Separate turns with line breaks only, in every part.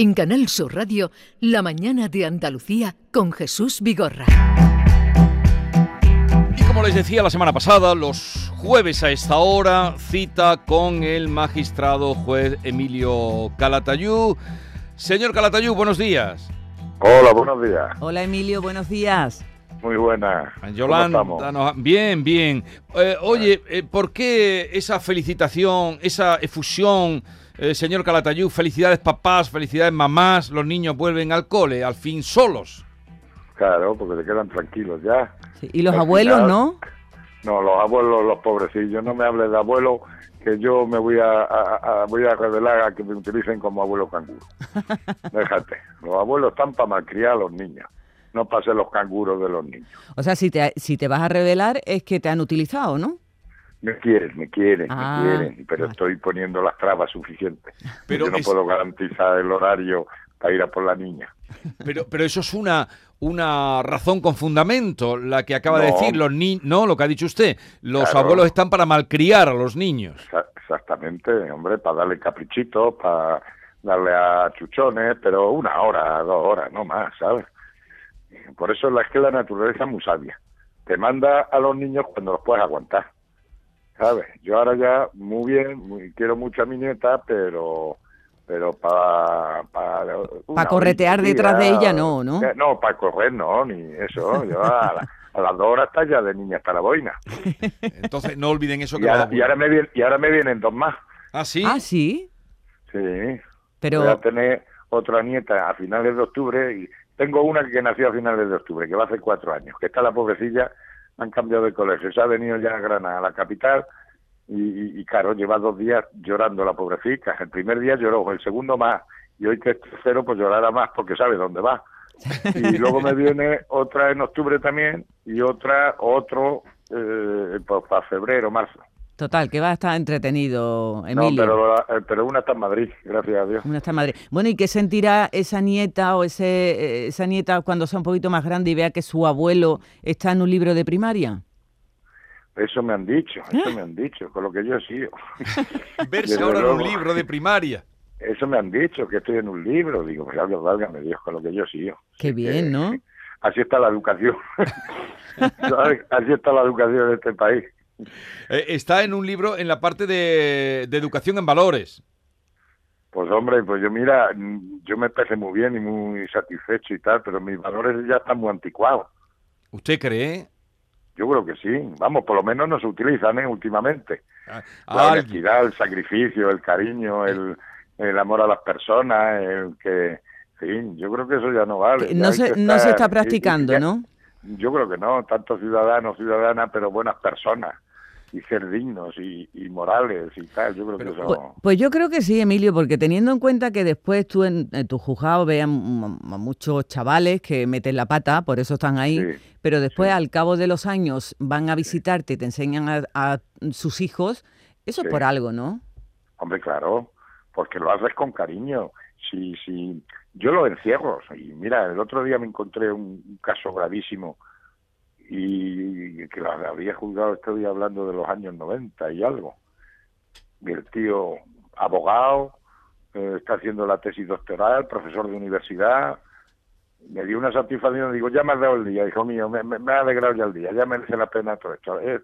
En Canal Sur Radio, La mañana de Andalucía con Jesús Vigorra.
Y como les decía la semana pasada, los jueves a esta hora, cita con el magistrado juez Emilio Calatayú. Señor Calatayú, buenos días.
Hola, buenos días.
Hola Emilio, buenos días.
Muy buena.
Yolanda, bien, bien. Eh, oye, eh, ¿por qué esa felicitación, esa efusión, eh, señor Calatayú? Felicidades papás, felicidades mamás, los niños vuelven al cole, al fin solos.
Claro, porque se quedan tranquilos ya.
Sí, Y los
Al
abuelos,
final-
¿no?
No, los abuelos, los pobrecillos, no me hables de abuelos, que yo me voy a, a- a- voy a revelar a que me utilicen como abuelo canguro. Déjate, los abuelos están para malcriar a los niños, no para ser los canguros de los niños.
O sea, si te, si te vas a revelar es que te han utilizado, ¿no?
Me quieren, me quieren,
Ah,
me quieren, pero
vale.
estoy poniendo las trabas suficientes.
Pero
yo no
es-
puedo garantizar el horario para ir a por la niña.
Pero, pero eso es una, una razón con fundamento, la que acaba de decir los niños. No, lo que ha dicho usted. Los
Claro.
abuelos están para malcriar a los niños.
Exa- Exactamente, hombre, para darle caprichitos, para darle a chuchones, pero una hora, dos horas, no más, ¿sabes? Por eso es que la naturaleza es muy sabia. Te manda a los niños cuando los puedes aguantar, ¿sabes? Yo ahora ya, muy bien, muy- quiero mucho a mi nieta, pero pero para... Para
Pa' corretear detrás de ella, no, ¿no?
No, para correr no, ni eso. Yo a, la- a las dos horas está ya de niña hasta la boina.
Entonces no olviden eso que
Y
va a
ahora, y ahora me vienen, y ahora me vienen dos más.
Ah, sí.
Ah, sí.
Sí,
Pero,
voy a tener otra nieta a finales de octubre y tengo una que nació a finales de octubre, que va a hacer cuatro años, que está la pobrecilla, han cambiado de colegio, se ha venido ya a Granada, a la capital, y, y, y, claro, lleva dos días llorando la pobrecita. El primer día lloró, el segundo más, y hoy que es tercero, pues llorará más porque sabe dónde va. Y luego me viene otra en octubre también, y otra, otro, eh, pues para febrero, marzo.
Total, que va a estar entretenido,
No,
Emilio.
pero, la- pero una está en Madrid, gracias a Dios.
Una está en Madrid. Bueno, ¿y qué sentirá esa nieta o ese, eh, esa nieta cuando sea un poquito más grande y vea que su abuelo está en un libro de primaria?
Eso me han dicho, eso me han dicho, con lo que yo he sido.
Verse
Desde
ahora en un libro de primaria.
Eso me han dicho, que estoy en un libro. Digo, pues algo, válgame Dios, con lo que yo he sido.
Qué
Así
bien, ¿no?
Así está la educación. Así está la educación de este país.
Eh, está en un libro en la parte de, de educación en valores.
Pues hombre, pues yo mira, yo me parece muy bien y muy satisfecho y tal, pero mis valores ya están muy anticuados.
¿Usted cree?
Yo creo que sí. Vamos, por lo menos no se utilizan ¿eh? últimamente.
Ah,
La honestidad, el sacrificio, el cariño, el, el amor a las personas, el que... Sí, yo creo que eso ya no vale.
No se, está
y- y
practicando,
ya-
¿no?
Yo creo que no, tanto ciudadanos, ciudadanas, pero buenas personas y ser dignos y, y morales y tal. Yo creo
Pero-
que eso.
Pues, pues yo creo que sí, Emilio, porque teniendo en cuenta que después tú en, en tu juzgado veas m- a muchos chavales que meten la pata, por eso están ahí,
Sí,
pero después
sí.
al cabo de los años van a visitarte y te enseñan a, a sus hijos, eso es por algo, ¿no?
Hombre, claro, porque lo haces con cariño. Si, si yo lo encierro. Y mira, el otro día me encontré un, un caso gravísimo y que lo había juzgado, estoy hablando de los años 90 y algo. Y el tío, abogado, eh, está haciendo la tesis doctoral, profesor de universidad, me dio una satisfacción, digo, ya me has dado el día, hijo mío, me, me- me ha alegrado ya el día, ya merece la pena todo esto. Eh,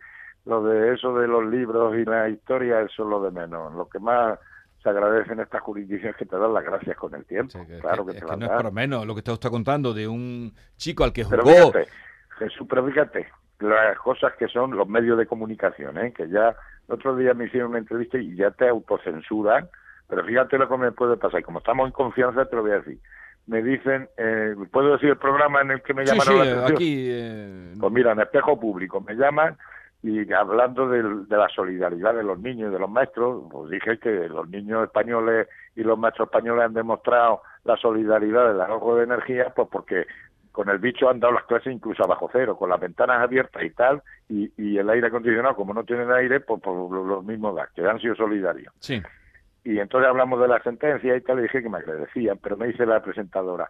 lo de eso de los libros y la historia, eso es lo de menos. Lo que más se agradece en estas jurisdicciones es que te dan las gracias con el tiempo.
Sí, que-
claro
que-
que,
es
te
que
las
no es para menos lo que usted está contando de un chico al que jugó.
fíjate, Jesús, pero fíjate, las cosas que son los medios de comunicación, ¿eh? que ya el otro día me hicieron una entrevista y ya te autocensuran, pero fíjate lo que me puede pasar, como estamos en confianza te lo voy a decir. Me dicen, eh, ¿puedo decir el programa en el que me llamaron
sí,
la atención?
aquí. eh,
Pues mira, en espejo público me llaman y hablando de, la solidaridad de los niños y de los maestros, pues dije que los niños españoles y los maestros españoles han demostrado la solidaridad del ahorro de energía, pues porque con el bicho han dado las clases incluso a bajo cero, con las ventanas abiertas y tal, y, y el aire acondicionado, como no tienen aire, pues por lo, lo mismo da, que han sido solidarios.
sí.
Y entonces hablamos de la sentencia y tal, y dije que me agradecían, pero me dice la presentadora,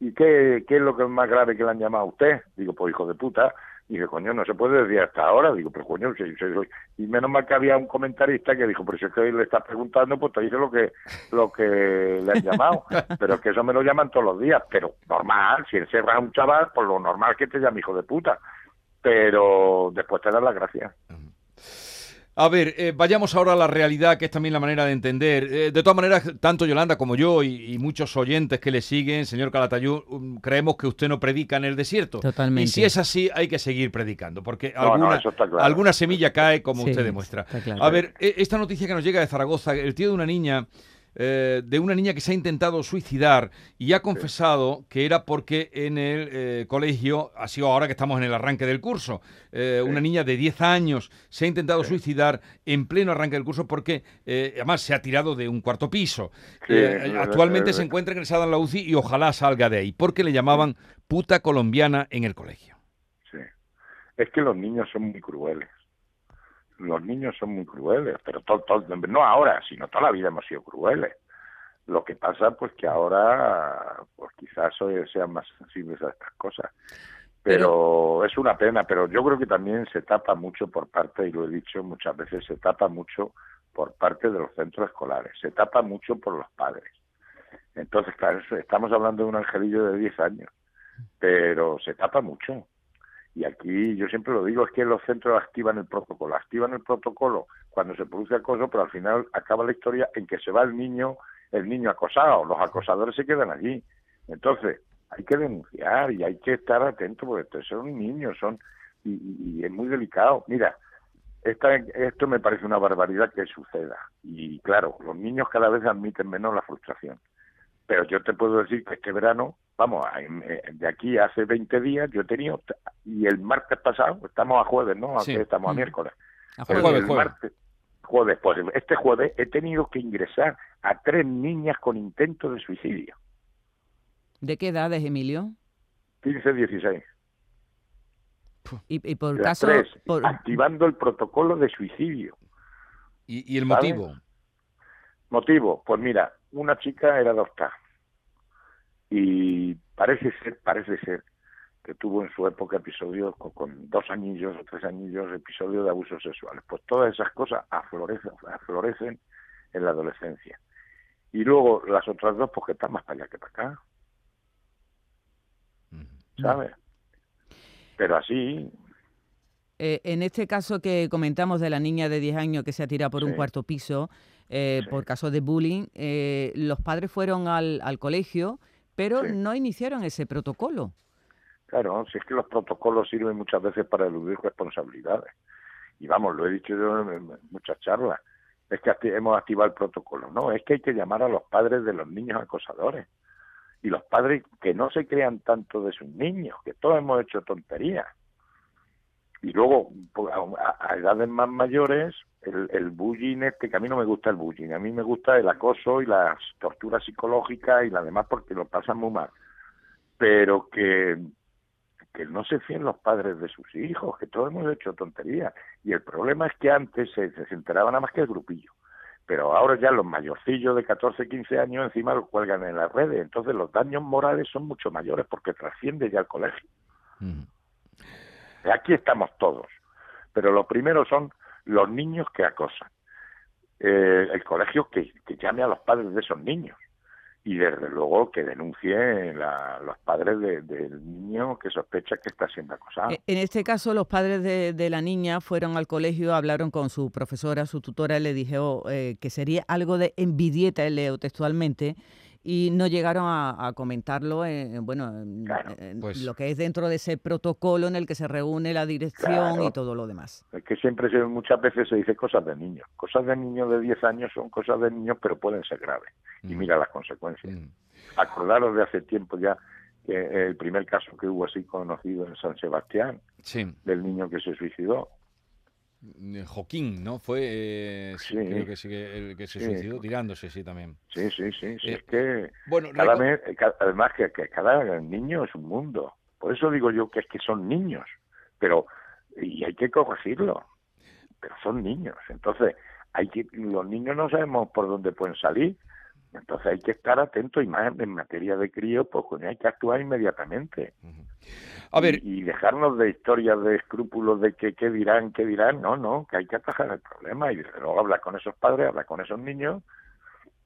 ¿y qué, qué es lo que es más grave que le han llamado a usted? Digo, pues hijo de puta, Y dije, coño, no se puede decir hasta ahora. Digo, pero coño, si, si- y menos mal que había un comentarista que dijo, pero si es que hoy le estás preguntando, pues te dice lo que, lo que le han llamado. pero es que eso me lo llaman todos los días. Pero normal, si encerras a un chaval, pues lo normal es que te llame hijo de puta. Pero después te dan las gracias.
A ver, eh, vayamos ahora a la realidad, que es también la manera de entender. Eh, de todas maneras, tanto Yolanda como yo y, y muchos oyentes que le siguen, señor Calatayud, um, creemos que usted no predica en el desierto.
Totalmente.
Y si es así, hay que seguir predicando, porque
No,
alguna,
claro.
semilla cae, como
Sí,
usted demuestra.
está claro.
A ver, eh, esta noticia que nos llega de Zaragoza, el tío de una niña, eh, de una niña que se ha intentado suicidar y ha confesado que era porque en el eh, colegio, ha sido ahora que estamos en el arranque del curso, eh, una niña de 10 años se ha intentado suicidar en pleno arranque del curso porque eh, además se ha tirado de un cuarto piso. Actualmente se encuentra ingresada en la UCI y ojalá salga de ahí, porque le llamaban puta colombiana en el colegio.
Sí. Es que los niños son muy crueles. Los niños son muy crueles, pero to- to- no ahora, sino toda la vida hemos sido crueles. Lo que pasa, pues que ahora, pues quizás hoy sean más sensibles a estas cosas. Pero, es una pena, pero yo creo que también se tapa mucho por parte, y lo he dicho muchas veces, se tapa mucho por parte de los centros escolares, se tapa mucho por los padres. Entonces, claro, estamos hablando de un angelillo de 10 años, pero se tapa mucho. Y aquí yo siempre lo digo, es que los centros activan el protocolo, activan el protocolo cuando se produce acoso, pero al final acaba la historia en que se va el niño, el niño acosado, los acosadores se quedan allí. Entonces, hay que denunciar y hay que estar atento porque son niños, son y- y es muy delicado. Mira, esta, esto me parece una barbaridad que suceda. Y claro, los niños cada vez admiten menos la frustración. Pero yo te puedo decir que este verano, vamos, eh, de aquí a hace 20 días, yo he tenido, y el martes pasado, estamos a jueves, ¿no?
Sí.
Estamos a miércoles.
A
El, jueves,
el
jueves.
martes, jueves, pues este jueves he tenido que ingresar a tres niñas con intento de suicidio,
¿De qué edades, Emilio?
15, 16.
Y, y por
Las
caso...
tres,
por-
activando el protocolo de suicidio.
¿Y, y el motivo?
Motivo, pues mira, una chica era adoptada y parece ser, parece ser que tuvo en su época episodios con, con dos anillos o tres anillos, episodios de abusos sexuales. Pues todas esas cosas aflorecen, aflorecen en la adolescencia. Y luego las otras dos, pues que están más para allá que para acá, ¿sabes? Pero así,
Eh, en este caso que comentamos de la niña de 10 años que se ha tirado por un cuarto piso eh,
Sí.
por caso de bullying, eh, los padres fueron al, al colegio, pero
Sí.
no iniciaron ese protocolo.
Claro, si es que los protocolos sirven muchas veces para eludir responsabilidades. Y vamos, lo he dicho yo en muchas charlas, es que hemos activado el protocolo. No, es que hay que llamar a los padres de los niños acosadores. Y los padres que no se crean tanto de sus niños, que todos hemos hecho tonterías. Y luego, pues, a, edades más mayores, el, el bullying este, que a mí no me gusta el bullying, a mí me gusta el acoso y las torturas psicológicas y las demás porque lo pasan muy mal. Pero que, que no se fíen los padres de sus hijos, que todos hemos hecho tonterías. Y el problema es que antes se, se enteraba nada más que el grupillo. Pero ahora ya los mayorcillos de 14, 15 años encima lo cuelgan en las redes. Entonces los daños morales son mucho mayores porque trasciende ya el colegio.
Ujú.
Aquí estamos todos. Pero lo primero son los niños que acosan. Eh, el colegio que, llame a los padres de esos niños. Y desde luego que denuncie la- los padres de- del niño que sospecha que está siendo acosado.
Eh, En este caso, los padres de, la niña fueron al colegio, hablaron con su profesora, su tutora, y le dijo eh, que sería algo de envidieta, leo textualmente, y no llegaron a, a comentarlo en, bueno, en-
Claro,
en
pues-
lo que es dentro de ese protocolo en el que se reúne la dirección
Claro.
y todo lo demás.
Es que siempre se, muchas veces se dice cosas de niños. Cosas de niños de 10 años son cosas de niños, pero pueden ser graves. Y
Mm.
mira las consecuencias.
Mm.
Acordaros de hace tiempo ya que el primer caso que hubo así conocido en San Sebastián,
Sí.
del niño que se suicidó.
Eh, Joaquín, ¿no? Fue, eh, sí, creo que sí, el que se
Sí.
suicidó tirándose, sí, también.
Sí, sí, sí. sí,
Eh,
es que
Bueno,
cada mes, eh, además que, que cada niño es un mundo. Por eso digo yo que es que son niños. Pero, y hay que corregirlo. Pero son niños. Entonces, hay que, los niños no sabemos por dónde pueden salir. Entonces hay que estar atentos y más en materia de crío, pues hay que actuar inmediatamente.
Ujú. A ver.
Y, dejarnos de historias de escrúpulos de que qué dirán, qué dirán. No, no, que hay que atajar el problema y luego hablar con esos padres, hablar con esos niños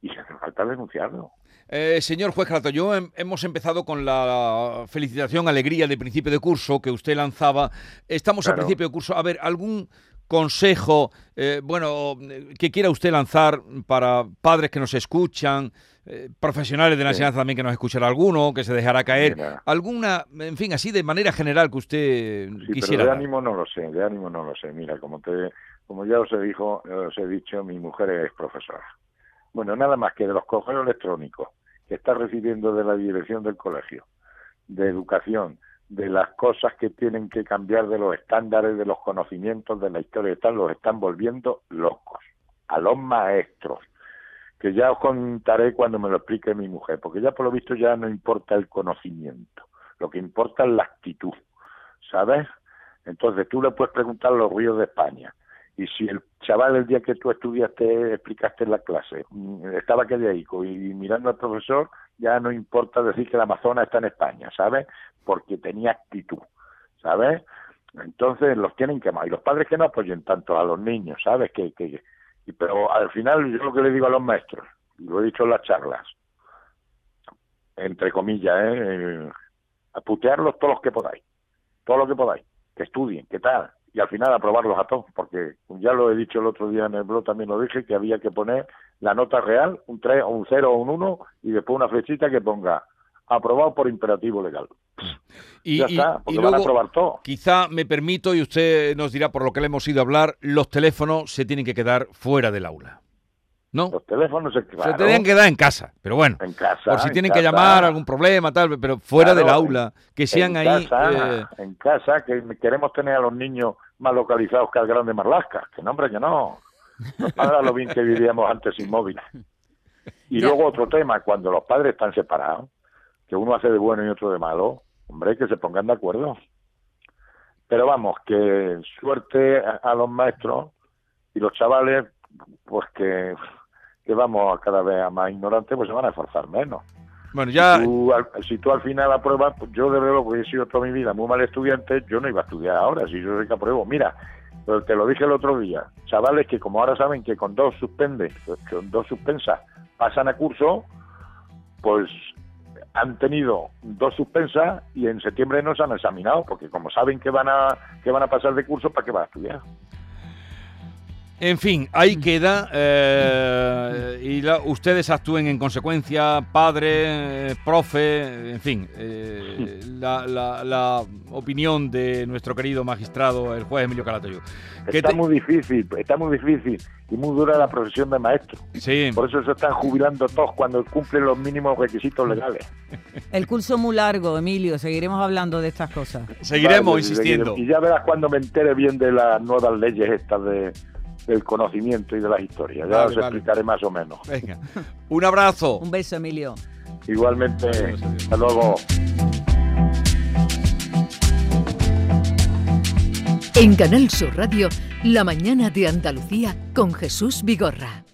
y se hace falta denunciarlo.
Eh, señor juez yo hemos empezado con la felicitación, alegría de principio de curso que usted lanzaba. Estamos a principio de curso. A ver, ¿algún consejo, eh, bueno, que quiera usted lanzar para padres que nos escuchan, eh, profesionales de la enseñanza también que nos escuchará alguno, que se dejará caer? ¿Alguna, en fin, así de manera general que usted
sí,
quisiera?
Pero de ánimo no lo sé, de ánimo no lo sé. Mira, como, te, como ya os he, dijo, os he dicho, mi mujer es profesora. Bueno, nada más que de los correos electrónicos que está recibiendo de la dirección del colegio, de educación, de las cosas que tienen que cambiar de los estándares, de los conocimientos de la historia tal, los están volviendo locos. A los maestros, que ya os contaré cuando me lo explique mi mujer, porque ya por lo visto ya no importa el conocimiento, lo que importa es la actitud, ¿sabes? Entonces tú le puedes preguntar los ríos de España, y si el chaval el día que tú estudiaste, explicaste en la clase, mm, estaba dico y mirando al profesor, ya no importa decir que la Amazonas está en España, ¿sabes? Porque tenía actitud, ¿sabes? Entonces los tienen que más. Y los padres que no apoyen tanto a los niños, ¿sabes? Que, que, pero al final yo lo que le digo a los maestros, lo he dicho en las charlas, entre comillas, ¿eh? a putearlos todos los que podáis, todo lo que podáis, que estudien, que tal, y al final aprobarlos a todos, porque ya lo he dicho el otro día en el blog, también lo dije, que había que poner la nota real, un 3 o un 0 o un 1, y después una flechita que ponga aprobado por imperativo legal.
Y, ya está, porque van a aprobar todo. Quizá me permito, y usted nos dirá por lo que le hemos ido a hablar, los teléfonos se tienen que quedar fuera del aula. ¿No?
Los teléfonos se,
se tenían que dar en casa, pero bueno,
en casa,
por si tienen que llamar algún problema, tal, pero fuera del aula, que sean ahí.
Eh, en casa, que queremos tener a los niños más localizados que al grande Marlasca, que no, hombre, que no. Ahora lo bien que vivíamos antes sin móvil. Y luego otro tema, cuando los padres están separados, que uno hace de bueno y otro de malo, hombre, que se pongan de acuerdo. Pero vamos, que suerte a los maestros y los chavales, pues que que vamos a cada vez a más ignorantes, pues se van a esforzar menos.
Bueno, ya...
Si tú, al final apruebas, pues yo de verdad, porque he sido toda mi vida muy mal estudiante, yo no iba a estudiar ahora, si yo sé que apruebo. Mira, te lo dije el otro día, chavales que como ahora saben que con dos suspende, con dos suspensas pasan a curso, pues han tenido dos suspensas y en septiembre no se han examinado, porque como saben que van a que van a pasar de curso, ¿para qué van a estudiar?
En fin, ahí queda. Eh, y ustedes actúen en consecuencia, padre, profe, en fin. Eh, la, opinión de nuestro querido magistrado, el juez Emilio Calatayud.
Está muy difícil, está muy difícil y muy dura la profesión de maestro.
Sí.
Por eso se están jubilando todos cuando cumplen los mínimos requisitos legales.
El curso muy largo, Emilio. Seguiremos hablando de estas cosas.
Seguiremos insistiendo.
Y ya verás cuando me entere bien de las nuevas leyes estas de del conocimiento y de las historias. Ya os explicaré más o menos.
Venga. Un abrazo.
Un beso, Emilio.
Igualmente. Hasta luego.
En Canal Sur Radio, La mañana de Andalucía con Jesús Vigorra.